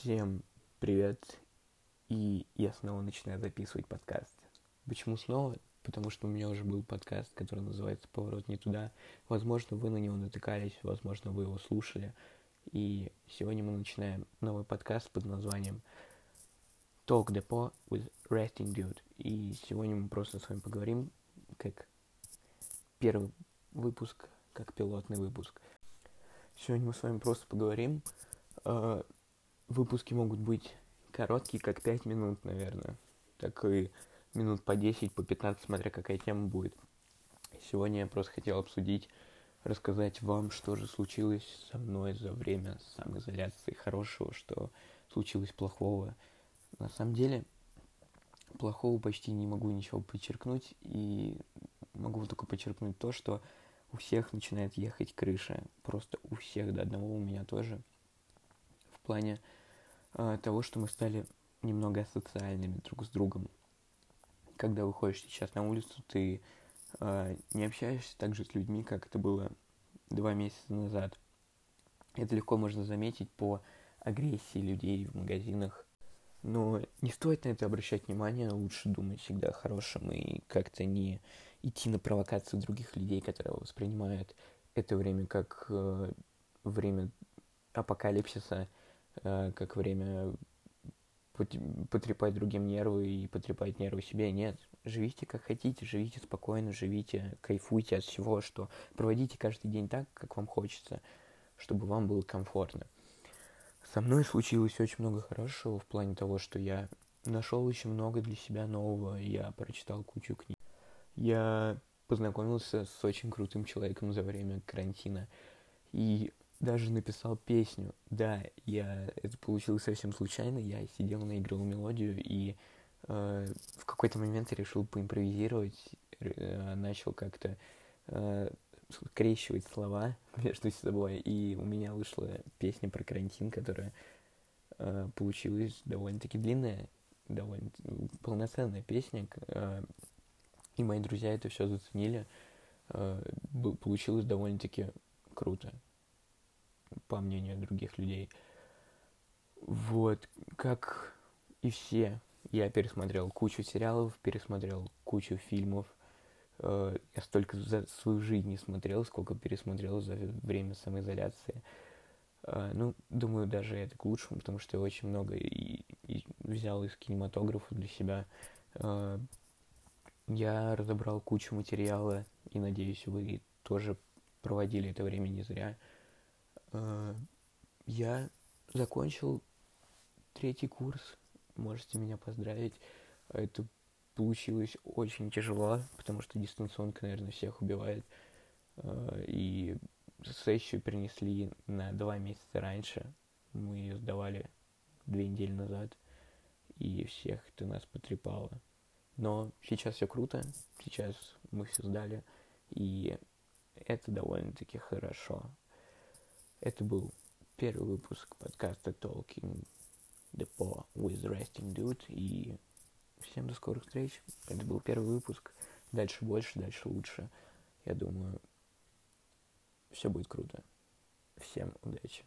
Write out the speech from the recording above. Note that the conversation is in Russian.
Всем привет, и я снова начинаю записывать подкаст. Почему снова? Потому что у меня уже был подкаст, который называется «Поворот не туда». Возможно, вы на него натыкались, возможно, вы его слушали. И сегодня мы начинаем новый подкаст под названием Talk Depot with Resting Dude. И сегодня мы просто с вами поговорим, как первый выпуск, как пилотный выпуск. Сегодня мы с вами просто поговорим э, выпуски могут быть короткие, как 5 минут, наверное. Так и минут по 10, по 15, смотря какая тема будет. Сегодня я просто хотел обсудить, рассказать вам, что же случилось со мной за время самоизоляции хорошего, что случилось плохого. На самом деле, плохого почти не могу ничего подчеркнуть, и могу только подчеркнуть то, что у всех начинает ехать крыша. Просто у всех, до одного у меня тоже. В плане того, что мы стали немного социальными друг с другом. Когда выходишь сейчас на улицу, ты э, не общаешься так же с людьми, как это было два месяца назад. Это легко можно заметить по агрессии людей в магазинах. Но не стоит на это обращать внимание, лучше думать всегда о хорошем и как-то не идти на провокации других людей, которые воспринимают это время как э, время апокалипсиса Э, как время потрепать другим нервы и потрепать нервы себе. Нет, живите как хотите, живите спокойно, живите, кайфуйте от всего, что проводите каждый день так, как вам хочется, чтобы вам было комфортно. Со мной случилось очень много хорошего в плане того, что я нашел очень много для себя нового, я прочитал кучу книг. Я познакомился с очень крутым человеком за время карантина. И даже написал песню. Да, я это получилось совсем случайно. Я сидел, наигрывал мелодию и э, в какой-то момент решил поимпровизировать, э, начал как-то э, скрещивать слова между собой, и у меня вышла песня про карантин, которая э, получилась довольно-таки длинная, довольно полноценная песня. Э, и мои друзья это все заценили. Э, получилось довольно-таки круто по мнению других людей. Вот, как и все, я пересмотрел кучу сериалов, пересмотрел кучу фильмов. Э, я столько за свою жизнь не смотрел, сколько пересмотрел за время самоизоляции. Э, ну, думаю, даже это к лучшему, потому что я очень много и, и взял из кинематографа для себя. Э, я разобрал кучу материала, и надеюсь, вы тоже проводили это время не зря. Э, я закончил третий курс. Можете меня поздравить. Это получилось очень тяжело, потому что дистанционка, наверное, всех убивает. Э, и сессию перенесли на два месяца раньше. Мы ее сдавали две недели назад. И всех это нас потрепало. Но сейчас все круто. Сейчас мы все сдали. И это довольно-таки хорошо. Это был первый выпуск подкаста Talking Depot with Resting Dude. И всем до скорых встреч. Это был первый выпуск. Дальше больше, дальше лучше. Я думаю, все будет круто. Всем удачи.